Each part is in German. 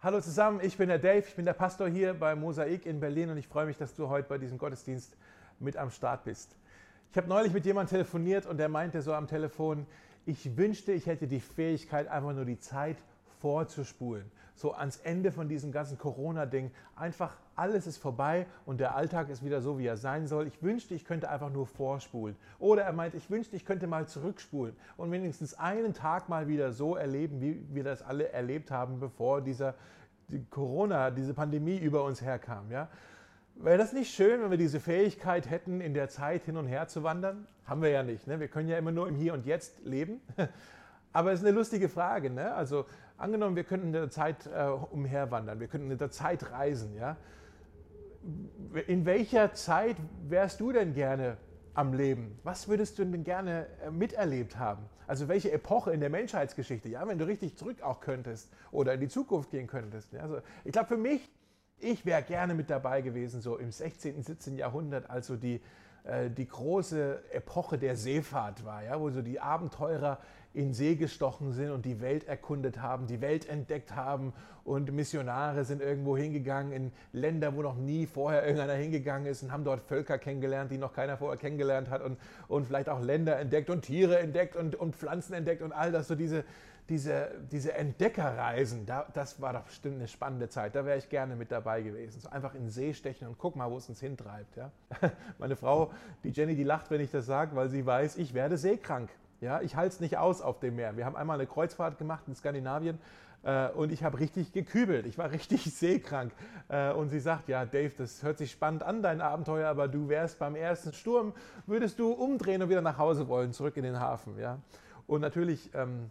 Hallo zusammen, ich bin der Dave, ich bin der Pastor hier bei Mosaik in Berlin und ich freue mich, dass du heute bei diesem Gottesdienst mit am Start bist. Ich habe neulich mit jemandem telefoniert und der meinte so am Telefon, ich wünschte, ich hätte die Fähigkeit, einfach nur die Zeit vorzuspulen. So ans Ende von diesem ganzen Corona-Ding. Einfach alles ist vorbei und der Alltag ist wieder so, wie er sein soll. Ich wünschte, ich könnte einfach nur vorspulen. Oder er meint, ich wünschte, ich könnte mal zurückspulen und wenigstens einen Tag mal wieder so erleben, wie wir das alle erlebt haben, bevor dieser die Corona, diese Pandemie über uns herkam. Ja? Wäre das nicht schön, wenn wir diese Fähigkeit hätten, in der Zeit hin und her zu wandern? Haben wir ja nicht. Ne? Wir können ja immer nur im Hier und Jetzt leben. Aber es ist eine lustige Frage. Ne? Also angenommen, wir könnten in der Zeit äh, umherwandern, wir könnten in der Zeit reisen. Ja? In welcher Zeit wärst du denn gerne am Leben? Was würdest du denn gerne äh, miterlebt haben? Also welche Epoche in der Menschheitsgeschichte? Ja, wenn du richtig zurück auch könntest oder in die Zukunft gehen könntest. Ja? Also ich glaube, für mich, ich wäre gerne mit dabei gewesen, so im 16., 17. Jahrhundert, also die äh, die große Epoche der Seefahrt war, ja, wo so die Abenteurer in See gestochen sind und die Welt erkundet haben, die Welt entdeckt haben und Missionare sind irgendwo hingegangen in Länder, wo noch nie vorher irgendeiner hingegangen ist und haben dort Völker kennengelernt, die noch keiner vorher kennengelernt hat und, und vielleicht auch Länder entdeckt und Tiere entdeckt und, und Pflanzen entdeckt und all das, so diese, diese, diese Entdeckerreisen, da, das war doch bestimmt eine spannende Zeit. Da wäre ich gerne mit dabei gewesen. So einfach in See stechen und guck mal, wo es uns hintreibt. Ja? Meine Frau, die Jenny, die lacht, wenn ich das sage, weil sie weiß, ich werde seekrank. Ja, ich halte es nicht aus auf dem Meer. Wir haben einmal eine Kreuzfahrt gemacht in Skandinavien äh, und ich habe richtig gekübelt. Ich war richtig seekrank. Äh, und sie sagt, ja, Dave, das hört sich spannend an, dein Abenteuer, aber du wärst beim ersten Sturm, würdest du umdrehen und wieder nach Hause wollen, zurück in den Hafen. Ja? Und natürlich ähm,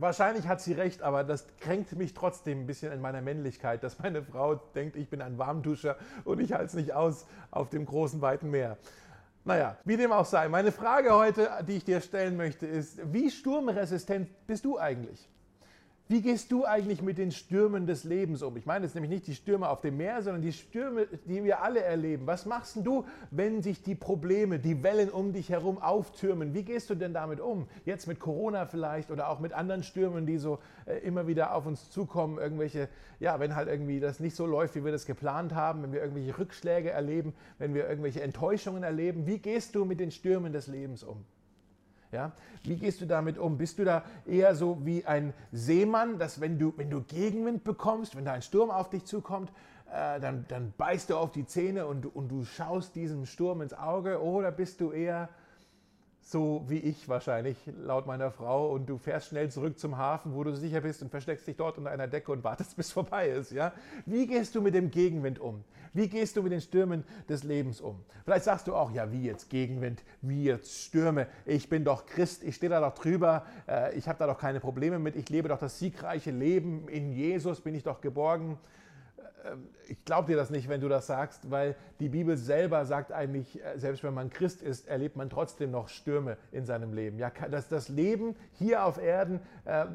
Wahrscheinlich hat sie recht, aber das kränkt mich trotzdem ein bisschen in meiner Männlichkeit, dass meine Frau denkt, ich bin ein Warmduscher und ich halte es nicht aus auf dem großen, weiten Meer. Naja, wie dem auch sei. Meine Frage heute, die ich dir stellen möchte, ist, wie sturmresistent bist du eigentlich? Wie gehst du eigentlich mit den Stürmen des Lebens um? Ich meine jetzt nämlich nicht die Stürme auf dem Meer, sondern die Stürme, die wir alle erleben. Was machst du, wenn sich die Probleme, die Wellen um dich herum auftürmen? Wie gehst du denn damit um? Jetzt mit Corona vielleicht oder auch mit anderen Stürmen, die so äh, immer wieder auf uns zukommen. Irgendwelche, ja, wenn halt irgendwie das nicht so läuft, wie wir das geplant haben, wenn wir irgendwelche Rückschläge erleben, wenn wir irgendwelche Enttäuschungen erleben. Wie gehst du mit den Stürmen des Lebens um? Ja? Wie gehst du damit um? Bist du da eher so wie ein Seemann, dass wenn du, wenn du Gegenwind bekommst, wenn da ein Sturm auf dich zukommt, äh, dann, dann beißt du auf die Zähne und, und du schaust diesem Sturm ins Auge? Oder bist du eher so wie ich wahrscheinlich, laut meiner Frau, und du fährst schnell zurück zum Hafen, wo du sicher bist und versteckst dich dort unter einer Decke und wartest, bis vorbei ist. Ja? Wie gehst du mit dem Gegenwind um? Wie gehst du mit den Stürmen des Lebens um? Vielleicht sagst du auch, ja, wie jetzt Gegenwind, wie jetzt Stürme? Ich bin doch Christ, ich stehe da doch drüber, äh, ich habe da doch keine Probleme mit, ich lebe doch das siegreiche Leben, in Jesus bin ich doch geborgen. Ähm, ich glaube dir das nicht, wenn du das sagst, weil die Bibel selber sagt eigentlich, äh, selbst wenn man Christ ist, erlebt man trotzdem noch Stürme in seinem Leben. Ja, das, das Leben hier auf Erden, äh,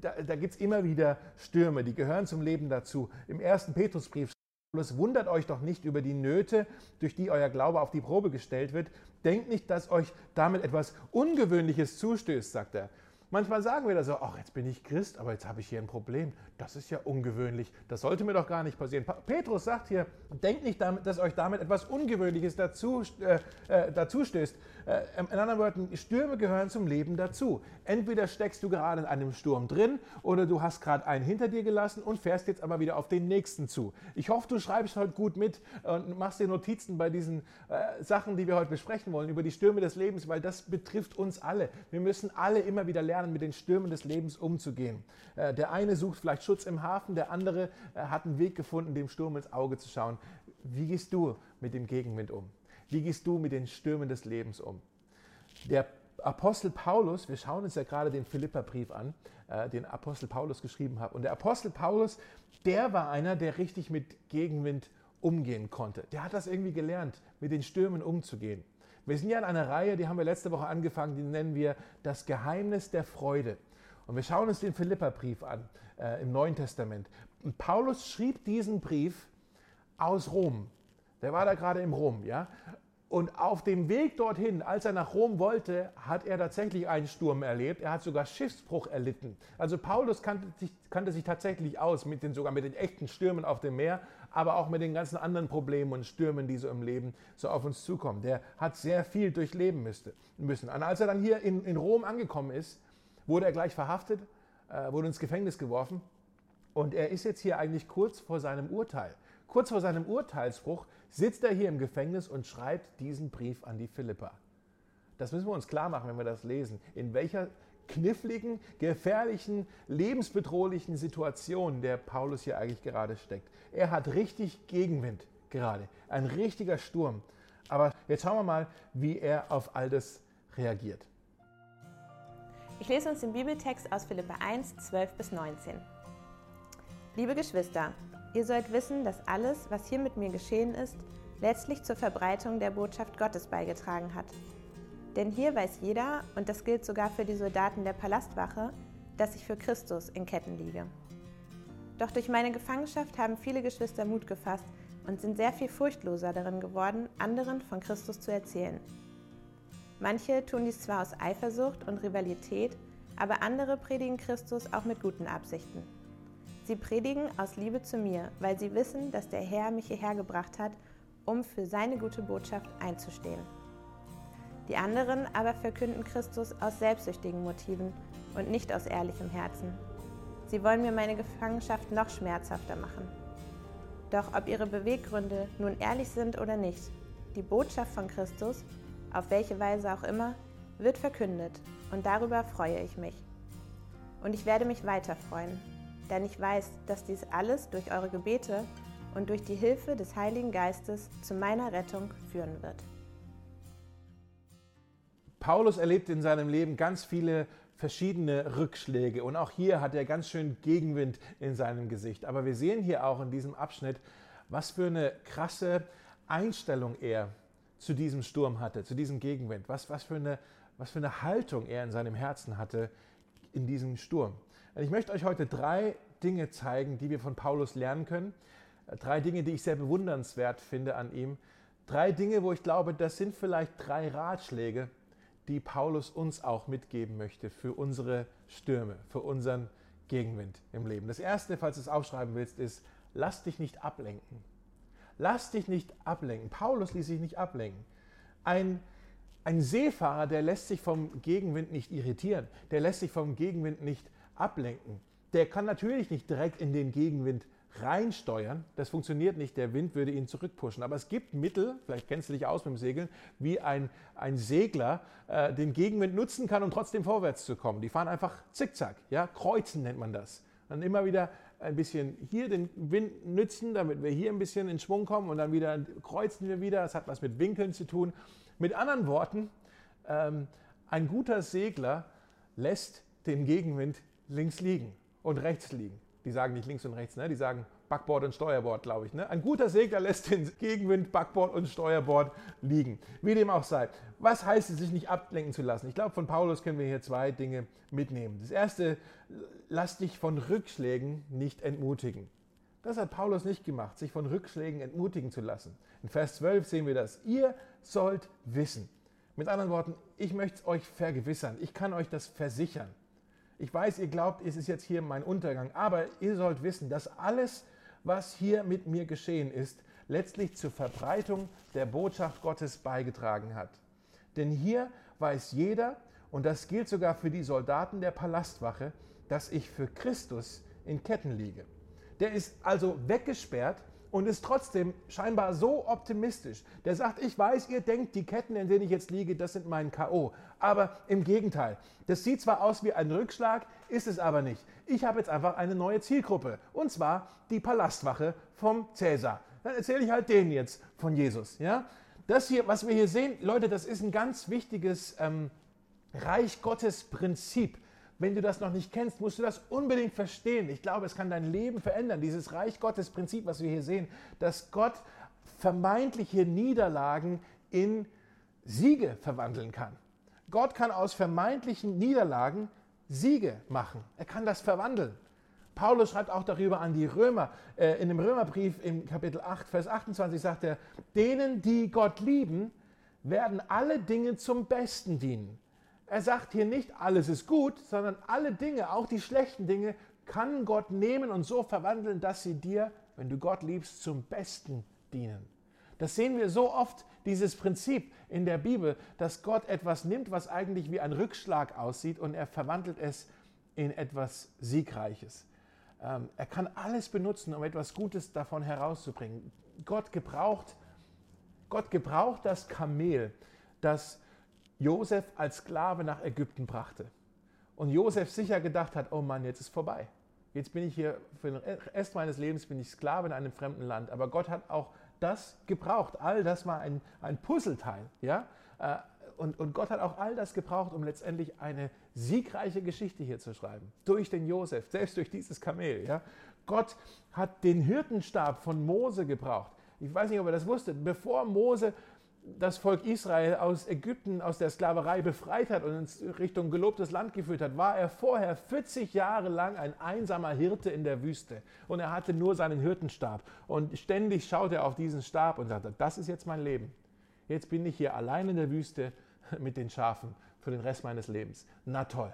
da, da gibt es immer wieder Stürme, die gehören zum Leben dazu. Im ersten Petrusbrief Paulus, wundert euch doch nicht über die Nöte, durch die euer Glaube auf die Probe gestellt wird. Denkt nicht, dass euch damit etwas Ungewöhnliches zustößt, sagt er. Manchmal sagen wir da so, ach, jetzt bin ich Christ, aber jetzt habe ich hier ein Problem. Das ist ja ungewöhnlich. Das sollte mir doch gar nicht passieren. Petrus sagt hier, denkt nicht, damit, dass euch damit etwas Ungewöhnliches dazu, äh, äh, dazu stößt. Äh, in anderen Worten, Stürme gehören zum Leben dazu. Entweder steckst du gerade in einem Sturm drin oder du hast gerade einen hinter dir gelassen und fährst jetzt aber wieder auf den nächsten zu. Ich hoffe, du schreibst heute gut mit und machst dir Notizen bei diesen äh, Sachen, die wir heute besprechen wollen, über die Stürme des Lebens, weil das betrifft uns alle. Wir müssen alle immer wieder lernen, mit den Stürmen des Lebens umzugehen. Äh, der eine sucht vielleicht Schutz im Hafen, der andere äh, hat einen Weg gefunden, dem Sturm ins Auge zu schauen. Wie gehst du mit dem Gegenwind um? Wie gehst du mit den Stürmen des Lebens um? Der Apostel Paulus, wir schauen uns ja gerade den Philipperbrief an, äh, den Apostel Paulus geschrieben hat. Und der Apostel Paulus, der war einer, der richtig mit Gegenwind umgehen konnte. Der hat das irgendwie gelernt, mit den Stürmen umzugehen. Wir sind ja in einer Reihe, die haben wir letzte Woche angefangen, die nennen wir das Geheimnis der Freude. Und wir schauen uns den Philipperbrief an äh, im Neuen Testament. Und Paulus schrieb diesen Brief aus Rom. Der war da gerade im Rom, ja. Und auf dem Weg dorthin, als er nach Rom wollte, hat er tatsächlich einen Sturm erlebt. Er hat sogar Schiffsbruch erlitten. Also Paulus kannte sich, kannte sich tatsächlich aus, mit den, sogar mit den echten Stürmen auf dem Meer, aber auch mit den ganzen anderen Problemen und Stürmen, die so im Leben so auf uns zukommen. Der hat sehr viel durchleben müssen. Und als er dann hier in, in Rom angekommen ist, wurde er gleich verhaftet, äh, wurde ins Gefängnis geworfen. Und er ist jetzt hier eigentlich kurz vor seinem Urteil. Kurz vor seinem Urteilsbruch sitzt er hier im Gefängnis und schreibt diesen Brief an die Philippa. Das müssen wir uns klar machen, wenn wir das lesen. In welcher kniffligen, gefährlichen, lebensbedrohlichen Situation der Paulus hier eigentlich gerade steckt. Er hat richtig Gegenwind gerade, ein richtiger Sturm. Aber jetzt schauen wir mal, wie er auf all das reagiert. Ich lese uns den Bibeltext aus Philippa 1, 12 bis 19. Liebe Geschwister, ihr sollt wissen, dass alles, was hier mit mir geschehen ist, letztlich zur Verbreitung der Botschaft Gottes beigetragen hat. Denn hier weiß jeder, und das gilt sogar für die Soldaten der Palastwache, dass ich für Christus in Ketten liege. Doch durch meine Gefangenschaft haben viele Geschwister Mut gefasst und sind sehr viel furchtloser darin geworden, anderen von Christus zu erzählen. Manche tun dies zwar aus Eifersucht und Rivalität, aber andere predigen Christus auch mit guten Absichten. Sie predigen aus Liebe zu mir, weil sie wissen, dass der Herr mich hierher gebracht hat, um für seine gute Botschaft einzustehen. Die anderen aber verkünden Christus aus selbstsüchtigen Motiven und nicht aus ehrlichem Herzen. Sie wollen mir meine Gefangenschaft noch schmerzhafter machen. Doch ob ihre Beweggründe nun ehrlich sind oder nicht, die Botschaft von Christus auf welche Weise auch immer, wird verkündet und darüber freue ich mich. Und ich werde mich weiter freuen, denn ich weiß, dass dies alles durch eure Gebete und durch die Hilfe des Heiligen Geistes zu meiner Rettung führen wird. Paulus erlebt in seinem Leben ganz viele verschiedene Rückschläge und auch hier hat er ganz schön Gegenwind in seinem Gesicht. Aber wir sehen hier auch in diesem Abschnitt, was für eine krasse Einstellung er zu diesem Sturm hatte, zu diesem Gegenwind, was, was, für eine, was für eine Haltung er in seinem Herzen hatte in diesem Sturm. Und ich möchte euch heute drei Dinge zeigen, die wir von Paulus lernen können. Drei Dinge, die ich sehr bewundernswert finde an ihm. Drei Dinge, wo ich glaube, das sind vielleicht drei Ratschläge, die Paulus uns auch mitgeben möchte für unsere Stürme, für unseren Gegenwind im Leben. Das erste, falls du es aufschreiben willst, ist, lass dich nicht ablenken. Lass dich nicht ablenken. Paulus ließ sich nicht ablenken. Ein, ein Seefahrer, der lässt sich vom Gegenwind nicht irritieren, der lässt sich vom Gegenwind nicht ablenken. Der kann natürlich nicht direkt in den Gegenwind reinsteuern. Das funktioniert nicht. Der Wind würde ihn zurückpushen. Aber es gibt Mittel, vielleicht kennst du dich aus mit dem Segeln, wie ein, ein Segler äh, den Gegenwind nutzen kann, um trotzdem vorwärts zu kommen. Die fahren einfach zickzack. Ja? Kreuzen nennt man das. Dann immer wieder ein bisschen hier den Wind nützen, damit wir hier ein bisschen in Schwung kommen und dann wieder kreuzen wir wieder. Das hat was mit Winkeln zu tun. Mit anderen Worten, ähm, ein guter Segler lässt den Gegenwind links liegen und rechts liegen. Die sagen nicht links und rechts, ne? die sagen Backbord und Steuerbord, glaube ich. Ne? Ein guter Segler lässt den Gegenwind, Backbord und Steuerbord liegen. Wie dem auch sei. Was heißt es, sich nicht ablenken zu lassen? Ich glaube, von Paulus können wir hier zwei Dinge mitnehmen. Das erste, lass dich von Rückschlägen nicht entmutigen. Das hat Paulus nicht gemacht, sich von Rückschlägen entmutigen zu lassen. In Vers 12 sehen wir das. Ihr sollt wissen. Mit anderen Worten, ich möchte es euch vergewissern. Ich kann euch das versichern. Ich weiß, ihr glaubt, es ist jetzt hier mein Untergang, aber ihr sollt wissen, dass alles, was hier mit mir geschehen ist, letztlich zur Verbreitung der Botschaft Gottes beigetragen hat. Denn hier weiß jeder, und das gilt sogar für die Soldaten der Palastwache, dass ich für Christus in Ketten liege. Der ist also weggesperrt und ist trotzdem scheinbar so optimistisch. Der sagt, ich weiß, ihr denkt, die Ketten, in denen ich jetzt liege, das sind mein KO. Aber im Gegenteil, das sieht zwar aus wie ein Rückschlag, ist es aber nicht. Ich habe jetzt einfach eine neue Zielgruppe und zwar die Palastwache vom Cäsar. Dann erzähle ich halt denen jetzt von Jesus. Ja? Das hier, was wir hier sehen, Leute, das ist ein ganz wichtiges ähm, Reich Gottes Prinzip. Wenn du das noch nicht kennst, musst du das unbedingt verstehen. Ich glaube, es kann dein Leben verändern. Dieses Reich Gottes Prinzip, was wir hier sehen, dass Gott vermeintliche Niederlagen in Siege verwandeln kann. Gott kann aus vermeintlichen Niederlagen Siege machen. Er kann das verwandeln. Paulus schreibt auch darüber an die Römer. Äh, in dem Römerbrief im Kapitel 8, Vers 28 sagt er, denen, die Gott lieben, werden alle Dinge zum Besten dienen. Er sagt hier nicht, alles ist gut, sondern alle Dinge, auch die schlechten Dinge, kann Gott nehmen und so verwandeln, dass sie dir, wenn du Gott liebst, zum Besten dienen. Das sehen wir so oft, dieses Prinzip in der Bibel, dass Gott etwas nimmt, was eigentlich wie ein Rückschlag aussieht und er verwandelt es in etwas Siegreiches. Ähm, er kann alles benutzen, um etwas Gutes davon herauszubringen. Gott gebraucht, Gott gebraucht das Kamel, das Josef als Sklave nach Ägypten brachte. Und Josef sicher gedacht hat, oh Mann, jetzt ist vorbei. Jetzt bin ich hier, für den Rest meines Lebens bin ich Sklave in einem fremden Land. Aber Gott hat auch das gebraucht. All das war ein, ein Puzzleteil. Ja? Äh, und, und Gott hat auch all das gebraucht, um letztendlich eine siegreiche Geschichte hier zu schreiben. Durch den Josef, selbst durch dieses Kamel. Ja? Gott hat den Hirtenstab von Mose gebraucht. Ich weiß nicht, ob ihr das wusstet. Bevor Mose das Volk Israel aus Ägypten, aus der Sklaverei befreit hat und in Richtung gelobtes Land geführt hat, war er vorher 40 Jahre lang ein einsamer Hirte in der Wüste. Und er hatte nur seinen Hirtenstab. Und ständig schaute er auf diesen Stab und sagte, das ist jetzt mein Leben. Jetzt bin ich hier allein in der Wüste mit den Schafen für den Rest meines Lebens. Na toll.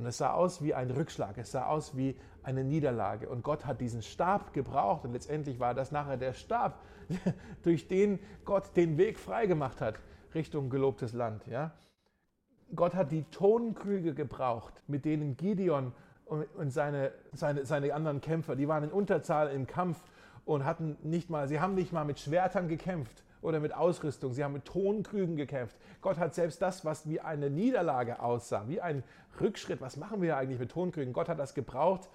Und es sah aus wie ein Rückschlag, es sah aus wie eine Niederlage. Und Gott hat diesen Stab gebraucht und letztendlich war das nachher der Stab, durch den Gott den Weg freigemacht hat Richtung gelobtes Land. Ja? Gott hat die Tonkrüge gebraucht, mit denen Gideon und seine, seine, seine anderen Kämpfer, die waren in Unterzahl im Kampf und hatten nicht mal, sie haben nicht mal mit Schwertern gekämpft, oder mit Ausrüstung. Sie haben mit Tonkrügen gekämpft. Gott hat selbst das, was wie eine Niederlage aussah, wie ein Rückschritt. Was machen wir eigentlich mit Tonkrügen? Gott hat das gebraucht,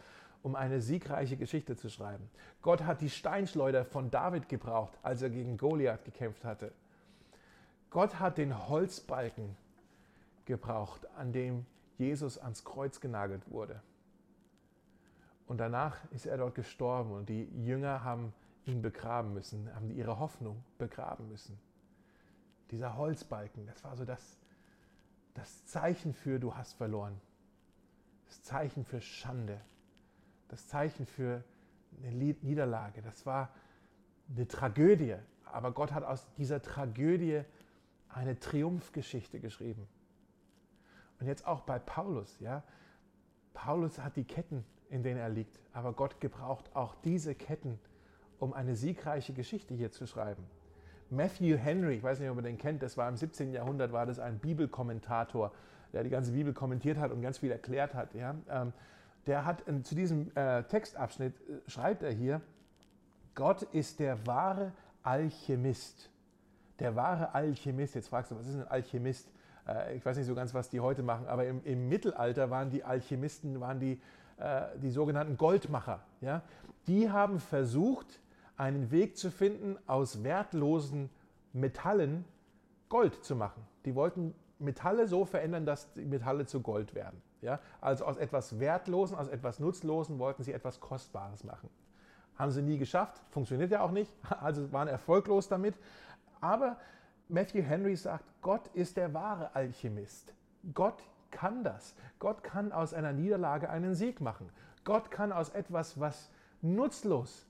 um eine siegreiche Geschichte zu schreiben. Gott hat die Steinschleuder von David gebraucht, als er gegen Goliath gekämpft hatte. Gott hat den Holzbalken gebraucht, an dem Jesus ans Kreuz genagelt wurde. Und danach ist er dort gestorben und die Jünger haben ihn begraben müssen, haben ihre Hoffnung begraben müssen. Dieser Holzbalken, das war so das, das Zeichen für, du hast verloren. Das Zeichen für Schande. Das Zeichen für eine Niederlage. Das war eine Tragödie. Aber Gott hat aus dieser Tragödie eine Triumphgeschichte geschrieben. Und jetzt auch bei Paulus, ja. Paulus hat die Ketten, in denen er liegt, aber Gott gebraucht auch diese Ketten, um eine siegreiche Geschichte hier zu schreiben. Matthew Henry, ich weiß nicht, ob ihr den kennt, das war im 17. Jahrhundert, war das ein Bibelkommentator, der die ganze Bibel kommentiert hat und ganz viel erklärt hat. Ja? Ähm, der hat zu diesem äh, Textabschnitt, äh, schreibt er hier, Gott ist der wahre Alchemist. Der wahre Alchemist. Jetzt fragst du, was ist ein Alchemist? Äh, ich weiß nicht so ganz, was die heute machen, aber im, im Mittelalter waren die Alchemisten, waren die, die sogenannten Goldmacher. Ja? Die haben versucht, einen Weg zu finden, aus wertlosen Metallen Gold zu machen. Die wollten Metalle so verändern, dass die Metalle zu Gold werden. Ja? Also aus etwas Wertlosen, aus etwas Nutzlosen wollten sie etwas Kostbares machen. Haben sie nie geschafft, funktioniert ja auch nicht, also waren erfolglos damit. Aber Matthew Henry sagt, Gott ist der wahre Alchemist. Gott kann das. Gott kann aus einer Niederlage einen Sieg machen. Gott kann aus etwas, was nutzlos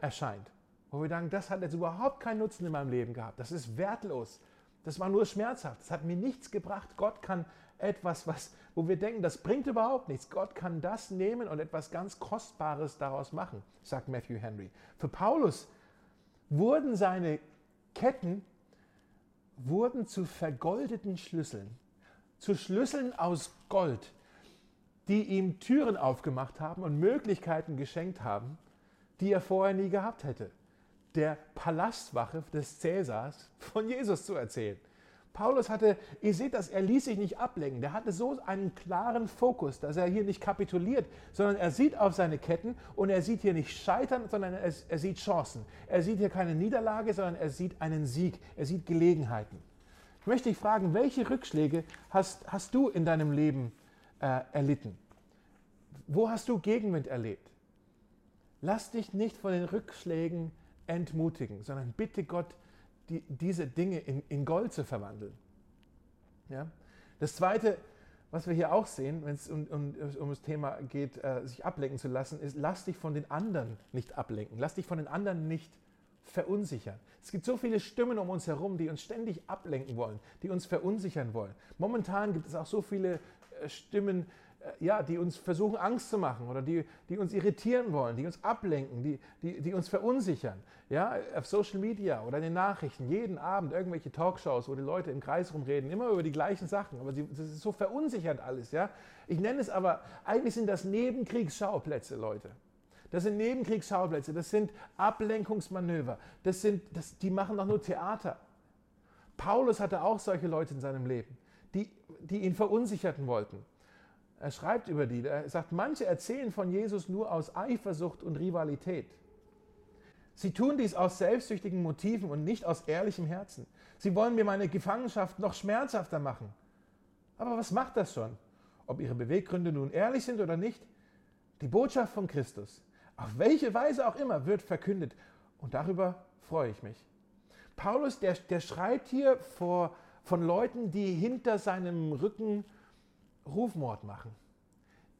erscheint. Wo wir sagen, das hat jetzt überhaupt keinen Nutzen in meinem Leben gehabt. Das ist wertlos. Das war nur schmerzhaft. Das hat mir nichts gebracht. Gott kann etwas, was, wo wir denken, das bringt überhaupt nichts. Gott kann das nehmen und etwas ganz Kostbares daraus machen, sagt Matthew Henry. Für Paulus wurden seine Ketten wurden zu vergoldeten Schlüsseln, zu Schlüsseln aus Gold, die ihm Türen aufgemacht haben und Möglichkeiten geschenkt haben, die er vorher nie gehabt hätte. Der Palastwache des Cäsars von Jesus zu erzählen. Paulus hatte, ihr seht das, er ließ sich nicht ablenken. Der hatte so einen klaren Fokus, dass er hier nicht kapituliert, sondern er sieht auf seine Ketten und er sieht hier nicht Scheitern, sondern er, er sieht Chancen. Er sieht hier keine Niederlage, sondern er sieht einen Sieg. Er sieht Gelegenheiten. Ich möchte dich fragen, welche Rückschläge hast, hast du in deinem Leben äh, erlitten? Wo hast du Gegenwind erlebt? Lass dich nicht von den Rückschlägen entmutigen, sondern bitte Gott, die, diese Dinge in, in Gold zu verwandeln. Ja? Das Zweite, was wir hier auch sehen, wenn es um, um, um, das Thema geht, äh, sich ablenken zu lassen, ist, lass dich von den anderen nicht ablenken. Lass dich von den anderen nicht verunsichern. Es gibt so viele Stimmen um uns herum, die uns ständig ablenken wollen, die uns verunsichern wollen. Momentan gibt es auch so viele äh, Stimmen, ja, die uns versuchen, Angst zu machen oder die, die uns irritieren wollen, die uns ablenken, die, die, die uns verunsichern. Ja, auf Social Media oder in den Nachrichten, jeden Abend irgendwelche Talkshows, wo die Leute im Kreis rumreden, immer über die gleichen Sachen. Aber das ist so verunsichernd alles. Ja? Ich nenne es aber, eigentlich sind das Nebenkriegsschauplätze, Leute. Das sind Nebenkriegsschauplätze, das sind Ablenkungsmanöver, das sind, das, die machen doch nur Theater. Paulus hatte auch solche Leute in seinem Leben, die, die ihn verunsicherten wollten. Er schreibt über die, er sagt, manche erzählen von Jesus nur aus Eifersucht und Rivalität. Sie tun dies aus selbstsüchtigen Motiven und nicht aus ehrlichem Herzen. Sie wollen mir meine Gefangenschaft noch schmerzhafter machen. Aber was macht das schon? Ob ihre Beweggründe nun ehrlich sind oder nicht? Die Botschaft von Christus, auf welche Weise auch immer, wird verkündet. Und darüber freue ich mich. Paulus, der, der schreibt hier vor, von Leuten, die hinter seinem Rücken Rufmord machen,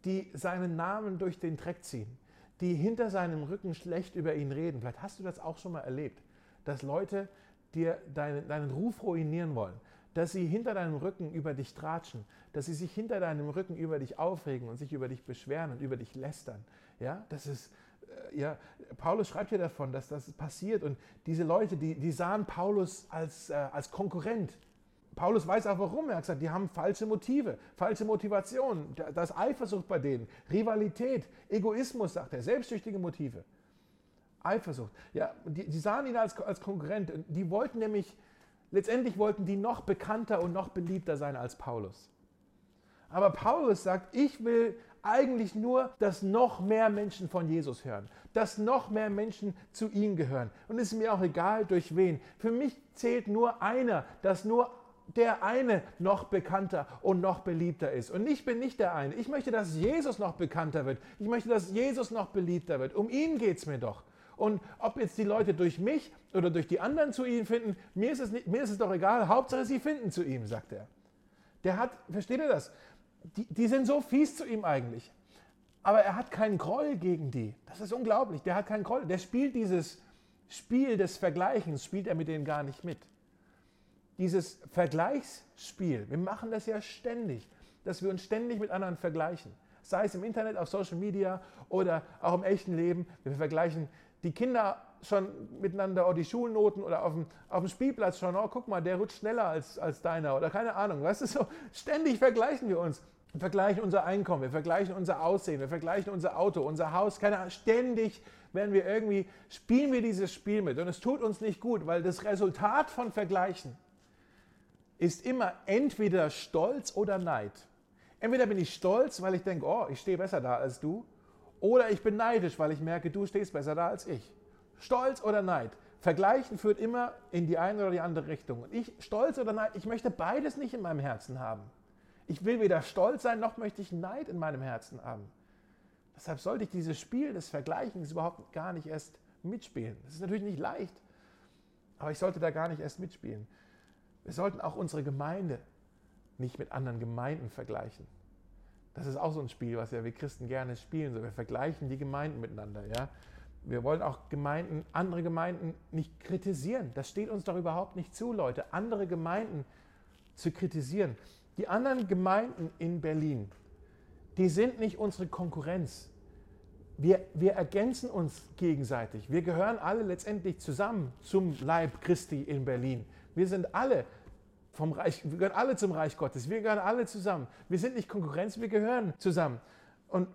die seinen Namen durch den Dreck ziehen, die hinter seinem Rücken schlecht über ihn reden. Vielleicht hast du das auch schon mal erlebt, dass Leute dir deinen, deinen Ruf ruinieren wollen, dass sie hinter deinem Rücken über dich tratschen, dass sie sich hinter deinem Rücken über dich aufregen und sich über dich beschweren und über dich lästern. Ja, das ist, äh, ja, Paulus schreibt hier davon, dass das passiert und diese Leute, die, die sahen Paulus als, äh, als Konkurrent, Paulus weiß auch warum. Er hat gesagt, die haben falsche Motive, falsche Motivation. Da ist Eifersucht bei denen, Rivalität, Egoismus, sagt er, selbstsüchtige Motive. Eifersucht. Ja, die, die sahen ihn als, als Konkurrent. Die wollten nämlich, letztendlich wollten die noch bekannter und noch beliebter sein als Paulus. Aber Paulus sagt, ich will eigentlich nur, dass noch mehr Menschen von Jesus hören, dass noch mehr Menschen zu ihm gehören. Und es ist mir auch egal, durch wen. Für mich zählt nur einer, dass nur der eine noch bekannter und noch beliebter ist. Und ich bin nicht der eine. Ich möchte, dass Jesus noch bekannter wird. Ich möchte, dass Jesus noch beliebter wird. Um ihn geht es mir doch. Und ob jetzt die Leute durch mich oder durch die anderen zu ihm finden, mir ist es, nicht, mir ist es doch egal. Hauptsache, sie finden zu ihm, sagt er. Der hat, versteht ihr das? Die, die sind so fies zu ihm eigentlich. Aber er hat keinen Groll gegen die. Das ist unglaublich. Der hat keinen Groll. Der spielt dieses Spiel des Vergleichens, spielt er mit denen gar nicht mit dieses Vergleichsspiel, wir machen das ja ständig, dass wir uns ständig mit anderen vergleichen. Sei es im Internet, auf Social Media oder auch im echten Leben. Wir vergleichen die Kinder schon miteinander oder die Schulnoten oder auf dem, auf dem Spielplatz schon, oh, guck mal, der rutscht schneller als, als deiner oder keine Ahnung. Weißt du, so ständig vergleichen wir uns. Wir vergleichen unser Einkommen, wir vergleichen unser Aussehen, wir vergleichen unser Auto, unser Haus, keine Ahnung. Ständig werden wir irgendwie, spielen wir dieses Spiel mit und es tut uns nicht gut, weil das Resultat von Vergleichen ist immer entweder Stolz oder Neid. Entweder bin ich stolz, weil ich denke, oh, ich stehe besser da als du, oder ich bin neidisch, weil ich merke, du stehst besser da als ich. Stolz oder Neid. Vergleichen führt immer in die eine oder die andere Richtung. Und ich, stolz oder Neid, ich möchte beides nicht in meinem Herzen haben. Ich will weder stolz sein, noch möchte ich Neid in meinem Herzen haben. Deshalb sollte ich dieses Spiel des Vergleichens überhaupt gar nicht erst mitspielen. Das ist natürlich nicht leicht, aber ich sollte da gar nicht erst mitspielen. Wir sollten auch unsere Gemeinde nicht mit anderen Gemeinden vergleichen. Das ist auch so ein Spiel, was ja wir Christen gerne spielen. So, wir vergleichen die Gemeinden miteinander. Ja? Wir wollen auch Gemeinden, andere Gemeinden nicht kritisieren. Das steht uns doch überhaupt nicht zu, Leute, andere Gemeinden zu kritisieren. Die anderen Gemeinden in Berlin, die sind nicht unsere Konkurrenz. Wir, wir ergänzen uns gegenseitig. Wir gehören alle letztendlich zusammen zum Leib Christi in Berlin. Wir sind alle vom Reich, wir gehören alle zum Reich Gottes. Wir gehören alle zusammen. Wir sind nicht Konkurrenz, wir gehören zusammen. Und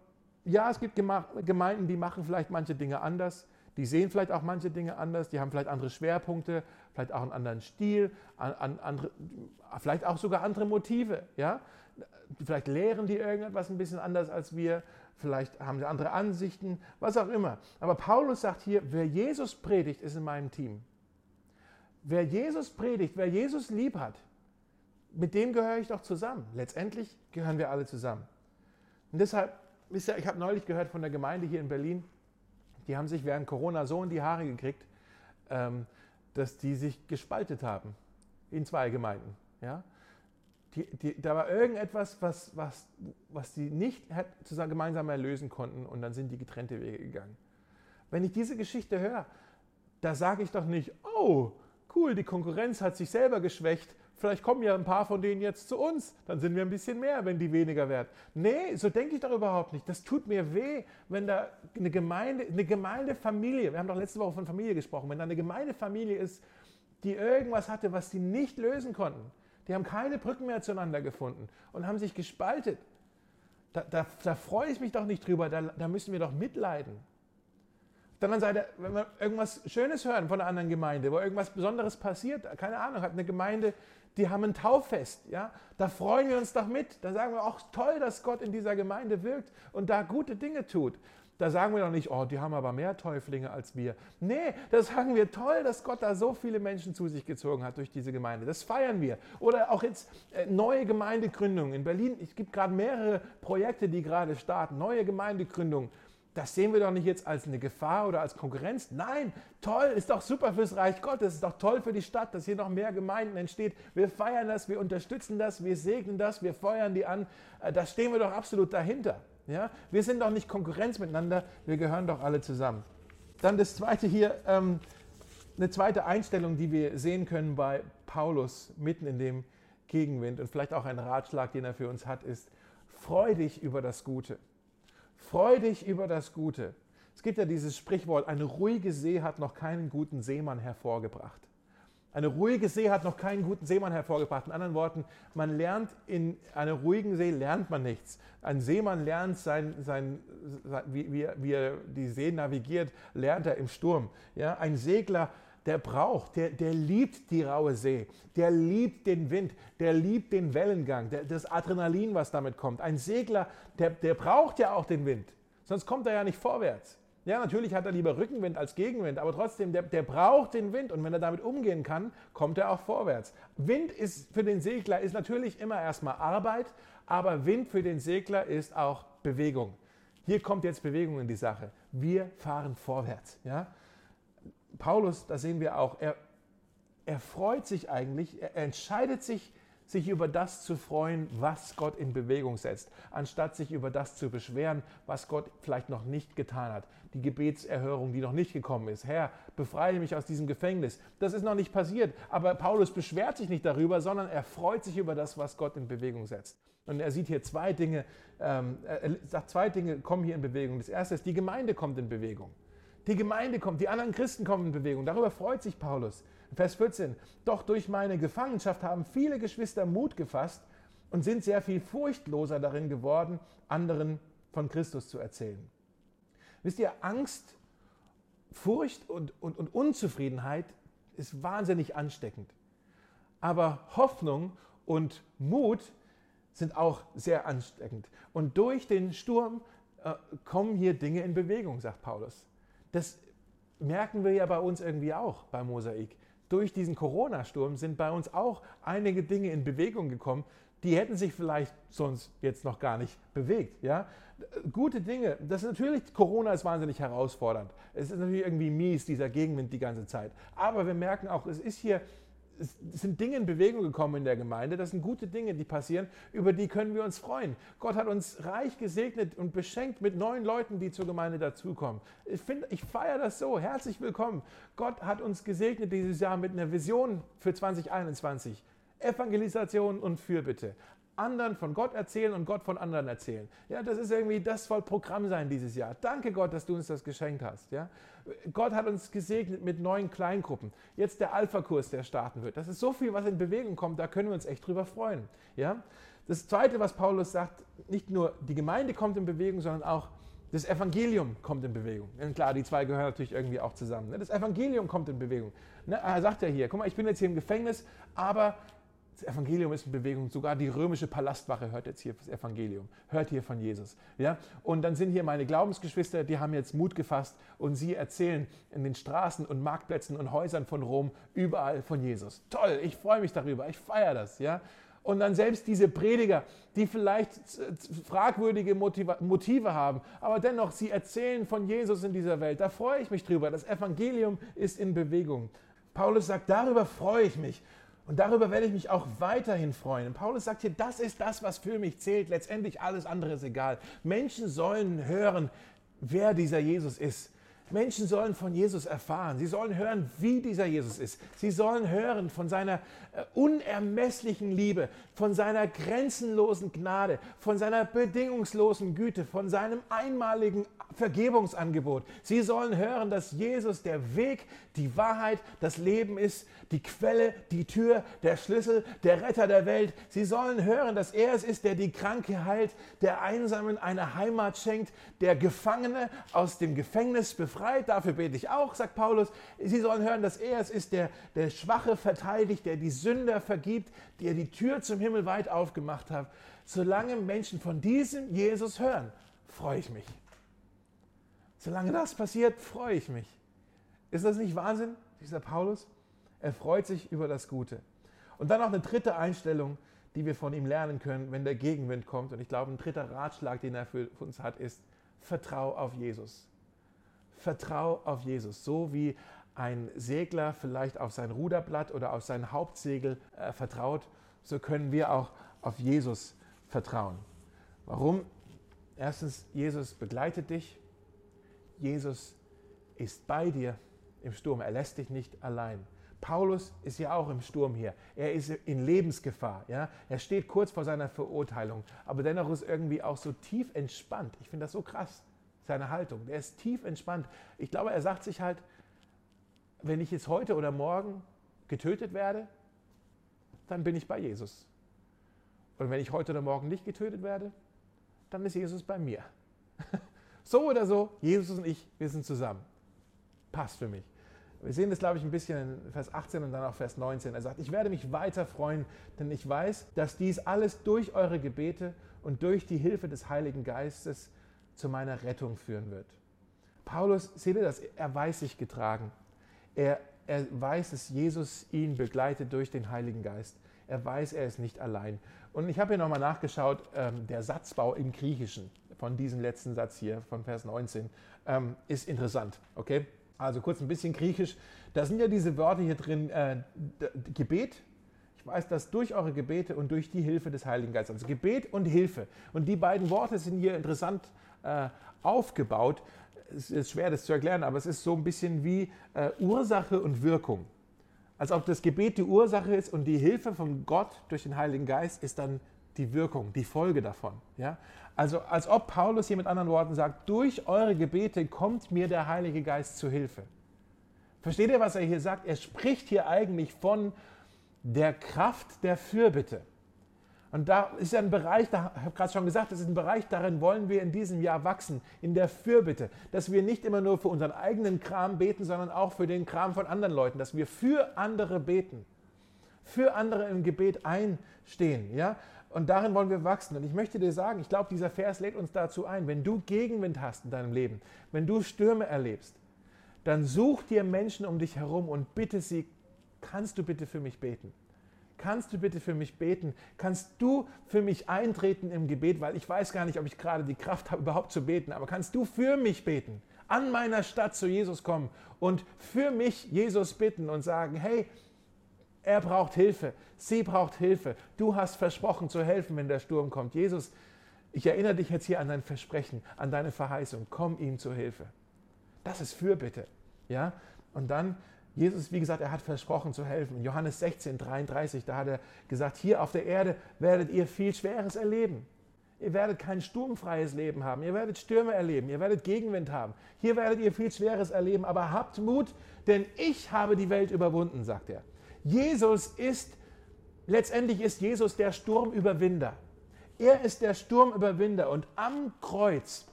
ja, es gibt Gemeinden, die machen vielleicht manche Dinge anders. Die sehen vielleicht auch manche Dinge anders. Die haben vielleicht andere Schwerpunkte, vielleicht auch einen anderen Stil, andere, vielleicht auch sogar andere Motive. Ja? Vielleicht lehren die irgendetwas ein bisschen anders als wir. Vielleicht haben sie andere Ansichten, was auch immer. Aber Paulus sagt hier, wer Jesus predigt, ist in meinem Team. Wer Jesus predigt, wer Jesus lieb hat, mit dem gehöre ich doch zusammen. Letztendlich gehören wir alle zusammen. Und deshalb, ich habe neulich gehört von der Gemeinde hier in Berlin, die haben sich während Corona so in die Haare gekriegt, ähm, dass die sich gespaltet haben in zwei Gemeinden. Ja? Die, die, da war irgendetwas, was, was, was die nicht zusammen gemeinsam erlösen konnten und dann sind die getrennte Wege gegangen. Wenn ich diese Geschichte höre, da sage ich doch nicht, oh, cool, die Konkurrenz hat sich selber geschwächt, vielleicht kommen ja ein paar von denen jetzt zu uns, dann sind wir ein bisschen mehr, wenn die weniger werden. Nee, so denke ich doch überhaupt nicht. Das tut mir weh, wenn da eine Gemeinde, eine Gemeindefamilie, wir haben doch letzte Woche von Familie gesprochen, wenn da eine Gemeindefamilie ist, die irgendwas hatte, was sie nicht lösen konnten. Die haben keine Brücken mehr zueinander gefunden und haben sich gespaltet. Da, da, da freue ich mich doch nicht drüber, da, da müssen wir doch mitleiden. Auf der anderen Seite, wenn wir irgendwas Schönes hören von einer anderen Gemeinde, wo irgendwas Besonderes passiert, keine Ahnung, hat eine Gemeinde, die haben ein Tauffest, ja, da freuen wir uns doch mit. Da sagen wir auch toll, dass Gott in dieser Gemeinde wirkt und da gute Dinge tut. Da sagen wir doch nicht, oh, die haben aber mehr Täuflinge als wir. Nee, da sagen wir toll, dass Gott da so viele Menschen zu sich gezogen hat durch diese Gemeinde. Das feiern wir. Oder auch jetzt äh, neue Gemeindegründungen. In Berlin, es gibt gerade mehrere Projekte, die gerade starten. Neue Gemeindegründungen. Das sehen wir doch nicht jetzt als eine Gefahr oder als Konkurrenz. Nein, toll, ist doch super fürs Reich Gottes, ist doch toll für die Stadt, dass hier noch mehr Gemeinden entsteht. Wir feiern das, wir unterstützen das, wir segnen das, wir feuern die an. Äh, da stehen wir doch absolut dahinter. Ja? Wir sind doch nicht Konkurrenz miteinander, wir gehören doch alle zusammen. Dann das zweite hier, ähm, eine zweite Einstellung, die wir sehen können bei Paulus mitten in dem Gegenwind und vielleicht auch ein Ratschlag, den er für uns hat, ist, freu dich über das Gute. Freu dich über das Gute. Es gibt ja dieses Sprichwort, eine ruhige See hat noch keinen guten Seemann hervorgebracht. Eine ruhige See hat noch keinen guten Seemann hervorgebracht. In anderen Worten, man lernt in einer ruhigen See lernt man nichts. Ein Seemann lernt sein, sein, sein wie, wie, wie, er die See navigiert, lernt er im Sturm. Ja, ein Segler, der braucht, der, der liebt die raue See, der liebt den Wind, der liebt den Wellengang, der, das Adrenalin, was damit kommt. Ein Segler, der, der braucht ja auch den Wind, sonst kommt er ja nicht vorwärts. Ja, natürlich hat er lieber Rückenwind als Gegenwind, aber trotzdem, der, der braucht den Wind und wenn er damit umgehen kann, kommt er auch vorwärts. Wind ist für den Segler ist natürlich immer erstmal Arbeit, aber Wind für den Segler ist auch Bewegung. Hier kommt jetzt Bewegung in die Sache. Wir fahren vorwärts. Ja? Paulus, da sehen wir auch, er, er freut sich eigentlich, er entscheidet sich sich über das zu freuen, was Gott in Bewegung setzt, anstatt sich über das zu beschweren, was Gott vielleicht noch nicht getan hat. Die Gebetserhörung, die noch nicht gekommen ist. Herr, befreie mich aus diesem Gefängnis. Das ist noch nicht passiert, aber Paulus beschwert sich nicht darüber, sondern er freut sich über das, was Gott in Bewegung setzt. Und er sieht hier zwei Dinge, ähm, er sagt, zwei Dinge kommen hier in Bewegung. Das erste ist, die Gemeinde kommt in Bewegung. Die Gemeinde kommt, die anderen Christen kommen in Bewegung. Darüber freut sich Paulus. Vers 14. Doch durch meine Gefangenschaft haben viele Geschwister Mut gefasst und sind sehr viel furchtloser darin geworden, anderen von Christus zu erzählen. Wisst ihr, Angst, Furcht und, und, und Unzufriedenheit ist wahnsinnig ansteckend. Aber Hoffnung und Mut sind auch sehr ansteckend. Und durch den Sturm äh, kommen hier Dinge in Bewegung, sagt Paulus. Das merken wir ja bei uns irgendwie auch bei Mosaik durch diesen Corona-Sturm sind bei uns auch einige Dinge in Bewegung gekommen, die hätten sich vielleicht sonst jetzt noch gar nicht bewegt. Ja? Gute Dinge, das ist natürlich, Corona ist wahnsinnig herausfordernd. Es ist natürlich irgendwie mies, dieser Gegenwind die ganze Zeit. Aber wir merken auch, es ist hier es sind Dinge in Bewegung gekommen in der Gemeinde. Das sind gute Dinge, die passieren. Über die können wir uns freuen. Gott hat uns reich gesegnet und beschenkt mit neuen Leuten, die zur Gemeinde dazukommen. Ich, ich feiere das so. Herzlich willkommen. Gott hat uns gesegnet dieses Jahr mit einer Vision für 2021. Evangelisation und Fürbitte anderen von Gott erzählen und Gott von anderen erzählen. Ja, das ist irgendwie, das soll Programm sein dieses Jahr. Danke Gott, dass du uns das geschenkt hast. Ja? Gott hat uns gesegnet mit neuen Kleingruppen. Jetzt der Alpha-Kurs, der starten wird. Das ist so viel, was in Bewegung kommt, da können wir uns echt drüber freuen. Ja? Das Zweite, was Paulus sagt, nicht nur die Gemeinde kommt in Bewegung, sondern auch das Evangelium kommt in Bewegung. Und klar, die zwei gehören natürlich irgendwie auch zusammen. Ne? Das Evangelium kommt in Bewegung. Ne? Er sagt ja hier, guck mal, ich bin jetzt hier im Gefängnis, aber das Evangelium ist in Bewegung. Sogar die römische Palastwache hört jetzt hier das Evangelium, hört hier von Jesus. Ja? Und dann sind hier meine Glaubensgeschwister, die haben jetzt Mut gefasst und sie erzählen in den Straßen und Marktplätzen und Häusern von Rom überall von Jesus. Toll, ich freue mich darüber, ich feiere das. Ja? Und dann selbst diese Prediger, die vielleicht fragwürdige Motive haben, aber dennoch, sie erzählen von Jesus in dieser Welt. Da freue ich mich drüber. Das Evangelium ist in Bewegung. Paulus sagt, darüber freue ich mich. Und darüber werde ich mich auch weiterhin freuen. Und Paulus sagt hier, das ist das, was für mich zählt. Letztendlich alles andere ist egal. Menschen sollen hören, wer dieser Jesus ist. Menschen sollen von Jesus erfahren. Sie sollen hören, wie dieser Jesus ist. Sie sollen hören von seiner äh, unermesslichen Liebe, von seiner grenzenlosen Gnade, von seiner bedingungslosen Güte, von seinem einmaligen Vergebungsangebot. Sie sollen hören, dass Jesus der Weg, die Wahrheit, das Leben ist, die Quelle, die Tür, der Schlüssel, der Retter der Welt. Sie sollen hören, dass er es ist, der die Kranke heilt, der Einsamen eine Heimat schenkt, der Gefangene aus dem Gefängnis befreit. Dafür bete ich auch, sagt Paulus. Sie sollen hören, dass er es ist, der, der Schwache verteidigt, der die Sünder vergibt, der die Tür zum Himmel weit aufgemacht hat. Solange Menschen von diesem Jesus hören, freue ich mich. Solange das passiert, freue ich mich. Ist das nicht Wahnsinn, dieser Paulus? Er freut sich über das Gute. Und dann noch eine dritte Einstellung, die wir von ihm lernen können, wenn der Gegenwind kommt. Und ich glaube, ein dritter Ratschlag, den er für uns hat, ist, vertrau auf Jesus. Vertrau auf Jesus. So wie ein Segler vielleicht auf sein Ruderblatt oder auf sein Hauptsegel äh, vertraut, so können wir auch auf Jesus vertrauen. Warum? Erstens, Jesus begleitet dich. Jesus ist bei dir im Sturm. Er lässt dich nicht allein. Paulus ist ja auch im Sturm hier. Er ist in Lebensgefahr. Ja? Er steht kurz vor seiner Verurteilung, aber dennoch ist irgendwie auch so tief entspannt. Ich finde das so krass, seine Haltung. Er ist tief entspannt. Ich glaube, er sagt sich halt, wenn ich jetzt heute oder morgen getötet werde, dann bin ich bei Jesus. Und wenn ich heute oder morgen nicht getötet werde, dann ist Jesus bei mir. So oder so, Jesus und ich, wir sind zusammen. Passt für mich. Wir sehen das, glaube ich, ein bisschen in Vers 18 und dann auch Vers 19. Er sagt, ich werde mich weiter freuen, denn ich weiß, dass dies alles durch eure Gebete und durch die Hilfe des Heiligen Geistes zu meiner Rettung führen wird. Paulus, seht ihr das? Er weiß sich getragen. Er, er weiß, dass Jesus ihn begleitet durch den Heiligen Geist. Er weiß, er ist nicht allein. Und ich habe hier nochmal nachgeschaut, ähm, der Satzbau im Griechischen von diesem letzten Satz hier, von Vers 19, ähm, ist interessant. Okay? Also kurz ein bisschen griechisch. Da sind ja diese Wörter hier drin, äh, Gebet. Ich weiß das durch eure Gebete und durch die Hilfe des Heiligen Geistes. Also Gebet und Hilfe. Und die beiden Worte sind hier interessant äh, aufgebaut. Es ist schwer, das zu erklären, aber es ist so ein bisschen wie äh, Ursache und Wirkung. Als ob das Gebet die Ursache ist und die Hilfe von Gott durch den Heiligen Geist ist dann die Wirkung, die Folge davon. Ja? Also als ob Paulus hier mit anderen Worten sagt, durch eure Gebete kommt mir der Heilige Geist zu Hilfe. Versteht ihr, was er hier sagt? Er spricht hier eigentlich von der Kraft der Fürbitte. Und da ist ja ein Bereich, da habe ich gerade schon gesagt, das ist ein Bereich, darin wollen wir in diesem Jahr wachsen, in der Fürbitte. Dass wir nicht immer nur für unseren eigenen Kram beten, sondern auch für den Kram von anderen Leuten. Dass wir für andere beten, für andere im Gebet einstehen. Ja? Und darin wollen wir wachsen. Und ich möchte dir sagen, ich glaube, dieser Vers lädt uns dazu ein, wenn du Gegenwind hast in deinem Leben, wenn du Stürme erlebst, dann such dir Menschen um dich herum und bitte sie, kannst du bitte für mich beten? Kannst du bitte für mich beten? Kannst du für mich eintreten im Gebet? Weil ich weiß gar nicht, ob ich gerade die Kraft habe, überhaupt zu beten. Aber kannst du für mich beten? An meiner Stadt zu Jesus kommen und für mich Jesus bitten und sagen, hey, er braucht Hilfe. Sie braucht Hilfe. Du hast versprochen zu helfen, wenn der Sturm kommt. Jesus, ich erinnere dich jetzt hier an dein Versprechen, an deine Verheißung. Komm ihm zu Hilfe. Das ist Fürbitte. Ja? Und dann, Jesus, wie gesagt, er hat versprochen zu helfen. In Johannes 16, 33, da hat er gesagt, hier auf der Erde werdet ihr viel Schweres erleben. Ihr werdet kein sturmfreies Leben haben. Ihr werdet Stürme erleben. Ihr werdet Gegenwind haben. Hier werdet ihr viel Schweres erleben. Aber habt Mut, denn ich habe die Welt überwunden, sagt er. Jesus ist, letztendlich ist Jesus der Sturmüberwinder. Er ist der Sturmüberwinder und am Kreuz,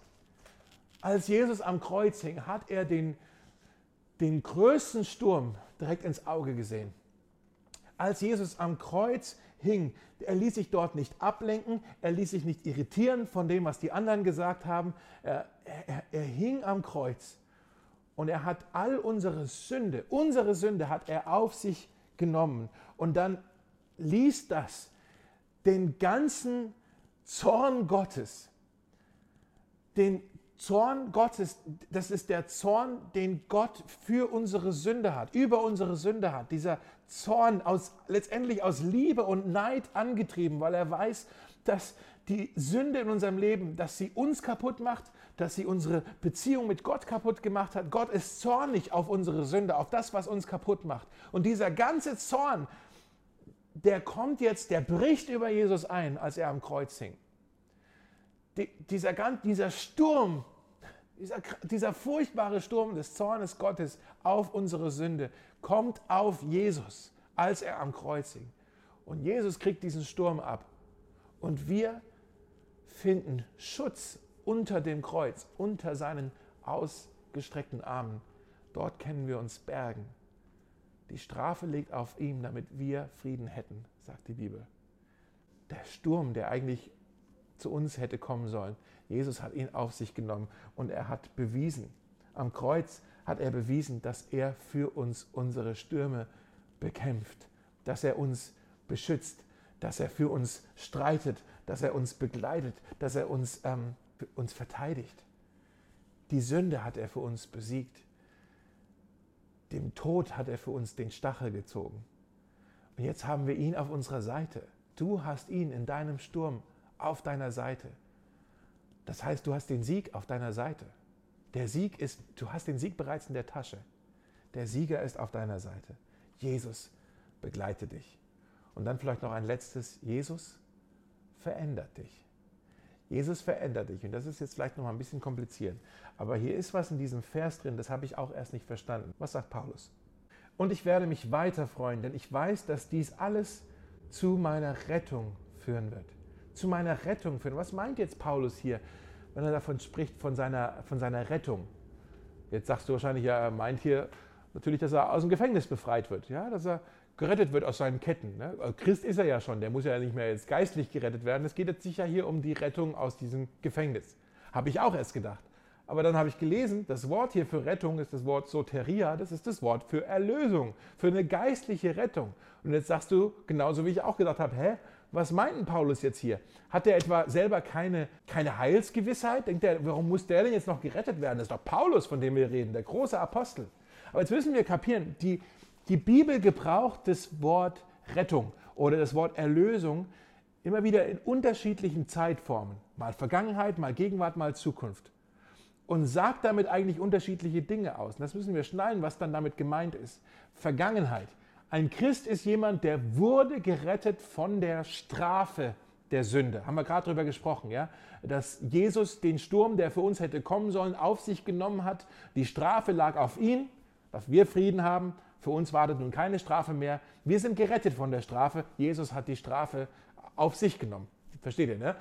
als Jesus am Kreuz hing, hat er den, den größten Sturm direkt ins Auge gesehen. Als Jesus am Kreuz hing, er ließ sich dort nicht ablenken, er ließ sich nicht irritieren von dem, was die anderen gesagt haben. Er, er, er hing am Kreuz und er hat all unsere Sünde, unsere Sünde hat er auf sich genommen. Und dann ließ das den ganzen Zorn Gottes, den Zorn Gottes, das ist der Zorn, den Gott für unsere Sünde hat, über unsere Sünde hat. Dieser Zorn aus, letztendlich aus Liebe und Neid angetrieben, weil er weiß, dass die Sünde in unserem Leben, dass sie uns kaputt macht, dass sie unsere Beziehung mit Gott kaputt gemacht hat. Gott ist zornig auf unsere Sünde, auf das, was uns kaputt macht. Und dieser ganze Zorn, der kommt jetzt, der bricht über Jesus ein, als er am Kreuz hing. Die, dieser, dieser Sturm, dieser, dieser furchtbare Sturm des Zornes Gottes auf unsere Sünde kommt auf Jesus, als er am Kreuz hing. Und Jesus kriegt diesen Sturm ab. Und wir finden Schutz unter dem Kreuz, unter seinen ausgestreckten Armen. Dort können wir uns bergen. Die Strafe liegt auf ihm, damit wir Frieden hätten, sagt die Bibel. Der Sturm, der eigentlich zu uns hätte kommen sollen, Jesus hat ihn auf sich genommen und er hat bewiesen, am Kreuz hat er bewiesen, dass er für uns unsere Stürme bekämpft, dass er uns beschützt, dass er für uns streitet, dass er uns begleitet, dass er uns, ähm, uns verteidigt. Die Sünde hat er für uns besiegt. Dem Tod hat er für uns den Stachel gezogen. Und jetzt haben wir ihn auf unserer Seite. Du hast ihn in deinem Sturm auf deiner Seite. Das heißt, du hast den Sieg auf deiner Seite. Der Sieg ist, du hast den Sieg bereits in der Tasche. Der Sieger ist auf deiner Seite. Jesus begleite dich. Und dann vielleicht noch ein letztes, Jesus verändert dich. Jesus verändert dich. Und das ist jetzt vielleicht noch mal ein bisschen kompliziert. Aber hier ist was in diesem Vers drin, das habe ich auch erst nicht verstanden. Was sagt Paulus? Und ich werde mich weiter freuen, denn ich weiß, dass dies alles zu meiner Rettung führen wird. Zu meiner Rettung führen. Was meint jetzt Paulus hier, wenn er davon spricht, von seiner, von seiner Rettung? Jetzt sagst du wahrscheinlich, ja, er meint hier natürlich, dass er aus dem Gefängnis befreit wird. Ja, dass er gerettet wird aus seinen Ketten. Ne? Christ ist er ja schon, der muss ja nicht mehr jetzt geistlich gerettet werden. Es geht jetzt sicher hier um die Rettung aus diesem Gefängnis. Habe ich auch erst gedacht. Aber dann habe ich gelesen, das Wort hier für Rettung ist das Wort Soteria, das ist das Wort für Erlösung, für eine geistliche Rettung. Und jetzt sagst du, genauso wie ich auch gedacht habe, hä, was meint Paulus jetzt hier? Hat er etwa selber keine, keine Heilsgewissheit? Denkt er, warum muss der denn jetzt noch gerettet werden? Das ist doch Paulus, von dem wir reden, der große Apostel. Aber jetzt müssen wir kapieren, die, die Bibel gebraucht das Wort Rettung oder das Wort Erlösung immer wieder in unterschiedlichen Zeitformen. Mal Vergangenheit, mal Gegenwart, mal Zukunft. Und sagt damit eigentlich unterschiedliche Dinge aus. Und das müssen wir schneiden, was dann damit gemeint ist. Vergangenheit. Ein Christ ist jemand, der wurde gerettet von der Strafe der Sünde. Haben wir gerade darüber gesprochen, ja? Dass Jesus den Sturm, der für uns hätte kommen sollen, auf sich genommen hat. Die Strafe lag auf ihn, dass wir Frieden haben für uns wartet nun keine Strafe mehr. Wir sind gerettet von der Strafe. Jesus hat die Strafe auf sich genommen. Versteht ihr, ne?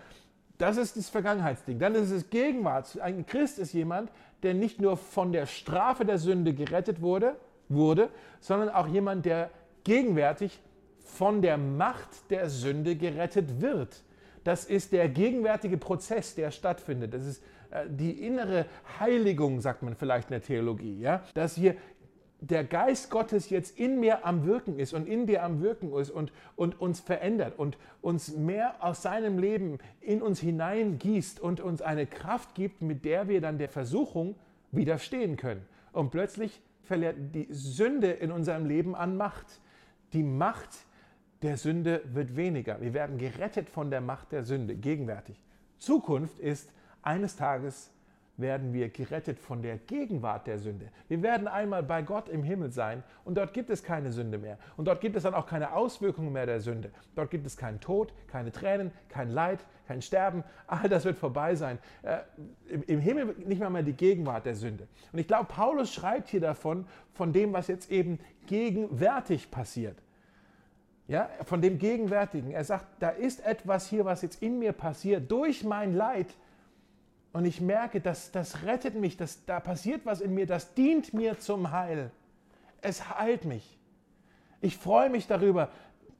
Das ist das Vergangenheitsding. Dann ist es Gegenwart. Ein Christ ist jemand, der nicht nur von der Strafe der Sünde gerettet wurde, wurde, sondern auch jemand, der gegenwärtig von der Macht der Sünde gerettet wird. Das ist der gegenwärtige Prozess, der stattfindet. Das ist äh, die innere Heiligung, sagt man vielleicht in der Theologie. Ja? Dass hier der Geist Gottes jetzt in mir am Wirken ist und in dir am Wirken ist und, und uns verändert und uns mehr aus seinem Leben in uns hineingießt und uns eine Kraft gibt, mit der wir dann der Versuchung widerstehen können. Und plötzlich verliert die Sünde in unserem Leben an Macht. Die Macht der Sünde wird weniger. Wir werden gerettet von der Macht der Sünde, gegenwärtig. Zukunft ist eines Tages werden wir gerettet von der Gegenwart der Sünde. Wir werden einmal bei Gott im Himmel sein und dort gibt es keine Sünde mehr. Und dort gibt es dann auch keine Auswirkungen mehr der Sünde. Dort gibt es keinen Tod, keine Tränen, kein Leid, kein Sterben. All das wird vorbei sein. Äh, Im Himmel nicht mehr, mehr die Gegenwart der Sünde. Und ich glaube, Paulus schreibt hier davon, von dem, was jetzt eben gegenwärtig passiert. Ja, von dem Gegenwärtigen. Er sagt, da ist etwas hier, was jetzt in mir passiert, durch mein Leid, und ich merke, dass das rettet mich, dass da passiert was in mir, das dient mir zum Heil. Es heilt mich. Ich freue mich darüber,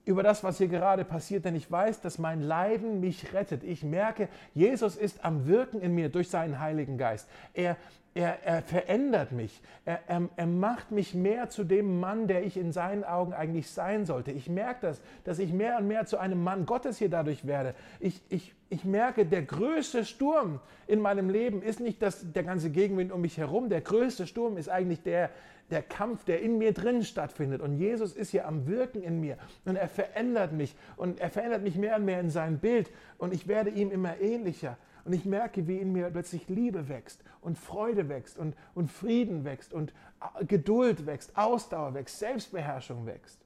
über das, was hier gerade passiert, denn ich weiß, dass mein Leiden mich rettet. Ich merke, Jesus ist am Wirken in mir durch seinen Heiligen Geist. Er, er, er verändert mich. Er, er, er, macht mich mehr zu dem Mann, der ich in seinen Augen eigentlich sein sollte. Ich merke das, dass ich mehr und mehr zu einem Mann Gottes hier dadurch werde. Ich, ich, ich merke, der größte Sturm in meinem Leben ist nicht das, der ganze Gegenwind um mich herum. Der größte Sturm ist eigentlich der, der Kampf, der in mir drin stattfindet. Und Jesus ist hier am Wirken in mir. Und er verändert mich. Und er verändert mich mehr und mehr in sein Bild. Und ich werde ihm immer ähnlicher. Und ich merke, wie in mir plötzlich Liebe wächst und Freude wächst und, und Frieden wächst und äh, Geduld wächst, Ausdauer wächst, Selbstbeherrschung wächst.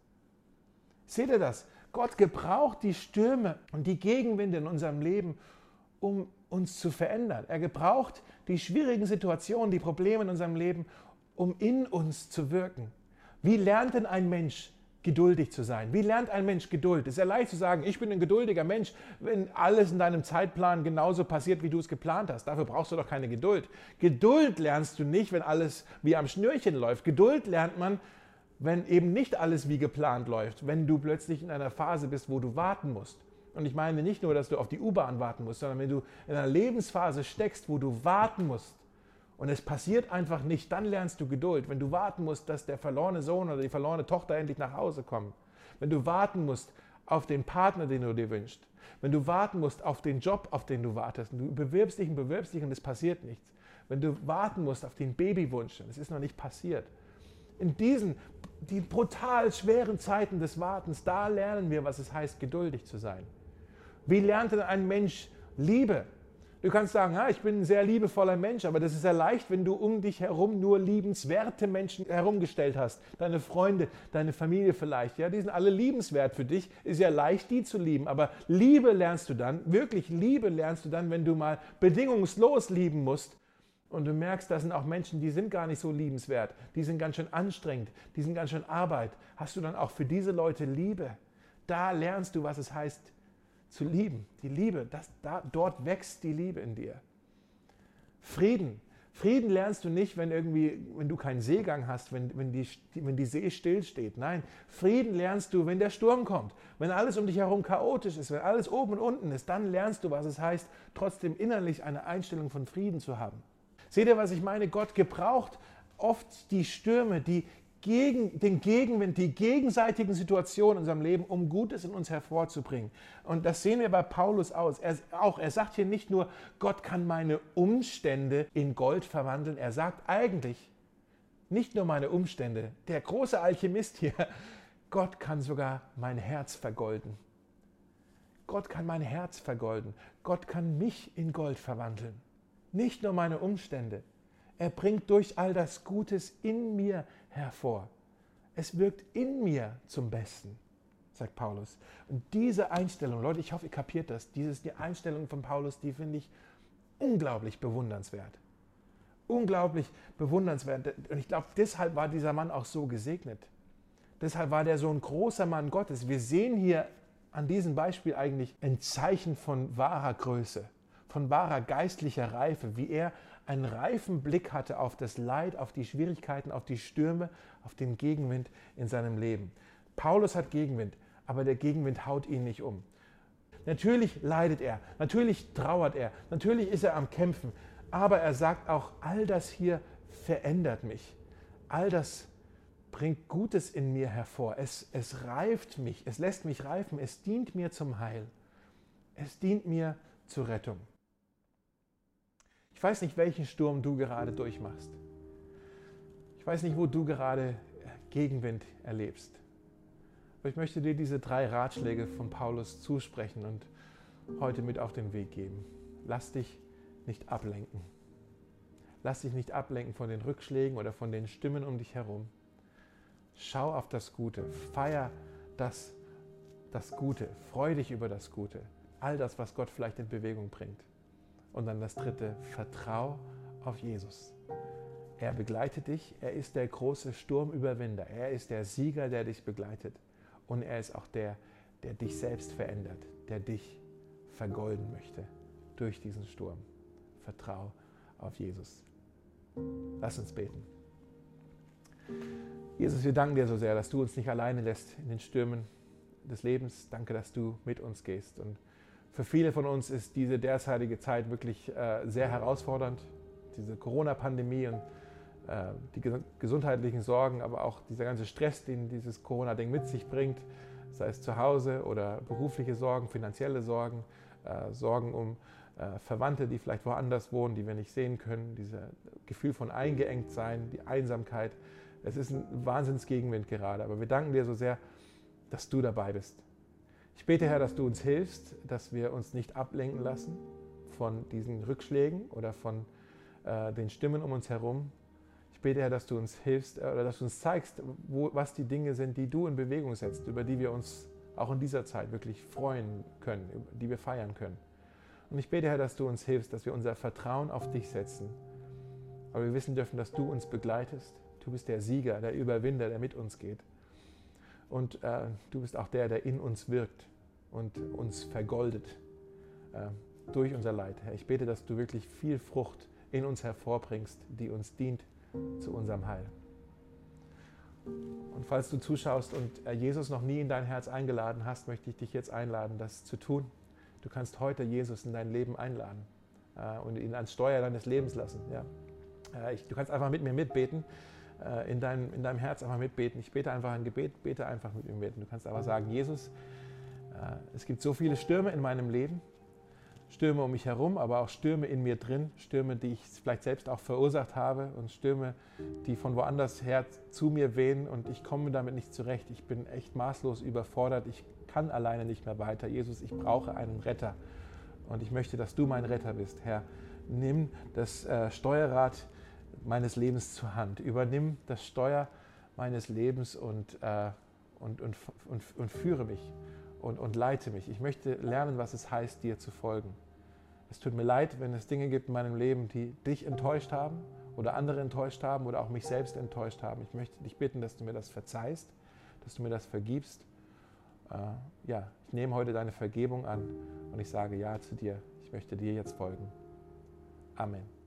Seht ihr das? Gott gebraucht die Stürme und die Gegenwinde in unserem Leben, um uns zu verändern. Er gebraucht die schwierigen Situationen, die Probleme in unserem Leben, um in uns zu wirken. Wie lernt denn ein Mensch geduldig zu sein? Wie lernt ein Mensch Geduld? Es ist ja leicht zu sagen, ich bin ein geduldiger Mensch, wenn alles in deinem Zeitplan genauso passiert, wie du es geplant hast. Dafür brauchst du doch keine Geduld. Geduld lernst du nicht, wenn alles wie am Schnürchen läuft. Geduld lernt man, wenn eben nicht alles wie geplant läuft, wenn du plötzlich in einer Phase bist, wo du warten musst. Und ich meine nicht nur, dass du auf die U-Bahn warten musst, sondern wenn du in einer Lebensphase steckst, wo du warten musst und es passiert einfach nicht, dann lernst du Geduld. Wenn du warten musst, dass der verlorene Sohn oder die verlorene Tochter endlich nach Hause kommen. Wenn du warten musst auf den Partner, den du dir wünschst. Wenn du warten musst auf den Job, auf den du wartest. Und du bewirbst dich und bewirbst dich und es passiert nichts. Wenn du warten musst auf den Babywunsch und es ist noch nicht passiert. In diesen die brutal schweren Zeiten des Wartens, da lernen wir, was es heißt, geduldig zu sein. Wie lernt denn ein Mensch Liebe? Du kannst sagen, ja, ich bin ein sehr liebevoller Mensch, aber das ist ja leicht, wenn du um dich herum nur liebenswerte Menschen herumgestellt hast. Deine Freunde, deine Familie vielleicht, ja, die sind alle liebenswert für dich. Ist ja leicht, die zu lieben. Aber Liebe lernst du dann, wirklich Liebe lernst du dann, wenn du mal bedingungslos lieben musst. Und du merkst, da sind auch Menschen, die sind gar nicht so liebenswert. Die sind ganz schön anstrengend, die sind ganz schön Arbeit. Hast du dann auch für diese Leute Liebe? Da lernst du, was es heißt, zu lieben. Die Liebe, das, da, dort wächst die Liebe in dir. Frieden. Frieden lernst du nicht, wenn, irgendwie, wenn du keinen Seegang hast, wenn, wenn, die, wenn die See stillsteht. Nein, Frieden lernst du, wenn der Sturm kommt, wenn alles um dich herum chaotisch ist, wenn alles oben und unten ist. Dann lernst du, was es heißt, trotzdem innerlich eine Einstellung von Frieden zu haben. Seht ihr, was ich meine? Gott gebraucht oft die Stürme, die gegen, den Gegenwind, die gegenseitigen Situationen in unserem Leben, um Gutes in uns hervorzubringen. Und das sehen wir bei Paulus aus. Er, auch, er sagt hier nicht nur, Gott kann meine Umstände in Gold verwandeln. Er sagt eigentlich, nicht nur meine Umstände, der große Alchemist hier, Gott kann sogar mein Herz vergolden. Gott kann mein Herz vergolden. Gott kann mich in Gold verwandeln. Nicht nur meine Umstände. Er bringt durch all das Gutes in mir hervor. Es wirkt in mir zum Besten, sagt Paulus. Und diese Einstellung, Leute, ich hoffe, ihr kapiert das, diese, die Einstellung von Paulus, die finde ich unglaublich bewundernswert. Unglaublich bewundernswert. Und ich glaube, deshalb war dieser Mann auch so gesegnet. Deshalb war der so ein großer Mann Gottes. Wir sehen hier an diesem Beispiel eigentlich ein Zeichen von wahrer Größe, von wahrer geistlicher Reife, wie er einen reifen Blick hatte auf das Leid, auf die Schwierigkeiten, auf die Stürme, auf den Gegenwind in seinem Leben. Paulus hat Gegenwind, aber der Gegenwind haut ihn nicht um. Natürlich leidet er, natürlich trauert er, natürlich ist er am Kämpfen, aber er sagt auch, all das hier verändert mich. All das bringt Gutes in mir hervor. Es, es reift mich, es lässt mich reifen, es dient mir zum Heil. Es dient mir zur Rettung. Ich weiß nicht, welchen Sturm du gerade durchmachst. Ich weiß nicht, wo du gerade Gegenwind erlebst. Aber ich möchte dir diese drei Ratschläge von Paulus zusprechen und heute mit auf den Weg geben. Lass dich nicht ablenken. Lass dich nicht ablenken von den Rückschlägen oder von den Stimmen um dich herum. Schau auf das Gute. Feier das, das Gute. Freu dich über das Gute. All das, was Gott vielleicht in Bewegung bringt. Und dann das dritte, vertrau auf Jesus. Er begleitet dich, er ist der große Sturmüberwinder, er ist der Sieger, der dich begleitet. Und er ist auch der, der dich selbst verändert, der dich vergolden möchte durch diesen Sturm. Vertrau auf Jesus. Lass uns beten. Jesus, wir danken dir so sehr, dass du uns nicht alleine lässt in den Stürmen des Lebens. Danke, dass du mit uns gehst und für viele von uns ist diese derzeitige Zeit wirklich äh, sehr herausfordernd. Diese Corona-Pandemie und äh, die gesundheitlichen Sorgen, aber auch dieser ganze Stress, den dieses Corona-Ding mit sich bringt, sei es zu Hause oder berufliche Sorgen, finanzielle Sorgen, äh, Sorgen um äh, Verwandte, die vielleicht woanders wohnen, die wir nicht sehen können, dieses Gefühl von eingeengt sein, die Einsamkeit. Es ist ein Wahnsinnsgegenwind gerade, aber wir danken dir so sehr, dass du dabei bist ich bete, Herr, dass du uns hilfst, dass wir uns nicht ablenken lassen von diesen Rückschlägen oder von äh, den Stimmen um uns herum. Ich bete, Herr, dass du uns hilfst äh, oder dass du uns zeigst, wo, was die Dinge sind, die du in Bewegung setzt, über die wir uns auch in dieser Zeit wirklich freuen können, die wir feiern können. Und ich bete, Herr, dass du uns hilfst, dass wir unser Vertrauen auf dich setzen. Aber wir wissen dürfen, dass du uns begleitest. Du bist der Sieger, der Überwinder, der mit uns geht. Und äh, du bist auch der, der in uns wirkt und uns vergoldet äh, durch unser Leid. Herr, ich bete, dass du wirklich viel Frucht in uns hervorbringst, die uns dient zu unserem Heil. Und falls du zuschaust und äh, Jesus noch nie in dein Herz eingeladen hast, möchte ich dich jetzt einladen, das zu tun. Du kannst heute Jesus in dein Leben einladen äh, und ihn als Steuer deines Lebens lassen. Ja. Äh, du kannst einfach mit mir mitbeten, äh, in, deinem, in deinem Herz einfach mitbeten. Ich bete einfach ein Gebet, bete einfach mit mir mit. Du kannst aber sagen, Jesus, äh, es gibt so viele Stürme in meinem Leben, Stürme um mich herum, aber auch Stürme in mir drin, Stürme, die ich vielleicht selbst auch verursacht habe und Stürme, die von woanders her zu mir wehen und ich komme damit nicht zurecht. Ich bin echt maßlos überfordert. Ich kann alleine nicht mehr weiter. Jesus, ich brauche einen Retter und ich möchte, dass du mein Retter bist. Herr, nimm das äh, Steuerrad meines Lebens zur Hand. Übernimm das Steuer meines Lebens und, äh, und, und, und, und führe mich und, und leite mich. Ich möchte lernen, was es heißt, dir zu folgen. Es tut mir leid, wenn es Dinge gibt in meinem Leben, die dich enttäuscht haben oder andere enttäuscht haben oder auch mich selbst enttäuscht haben. Ich möchte dich bitten, dass du mir das verzeihst, dass du mir das vergibst. Äh, ja, ich nehme heute deine Vergebung an und ich sage Ja zu dir. Ich möchte dir jetzt folgen. Amen.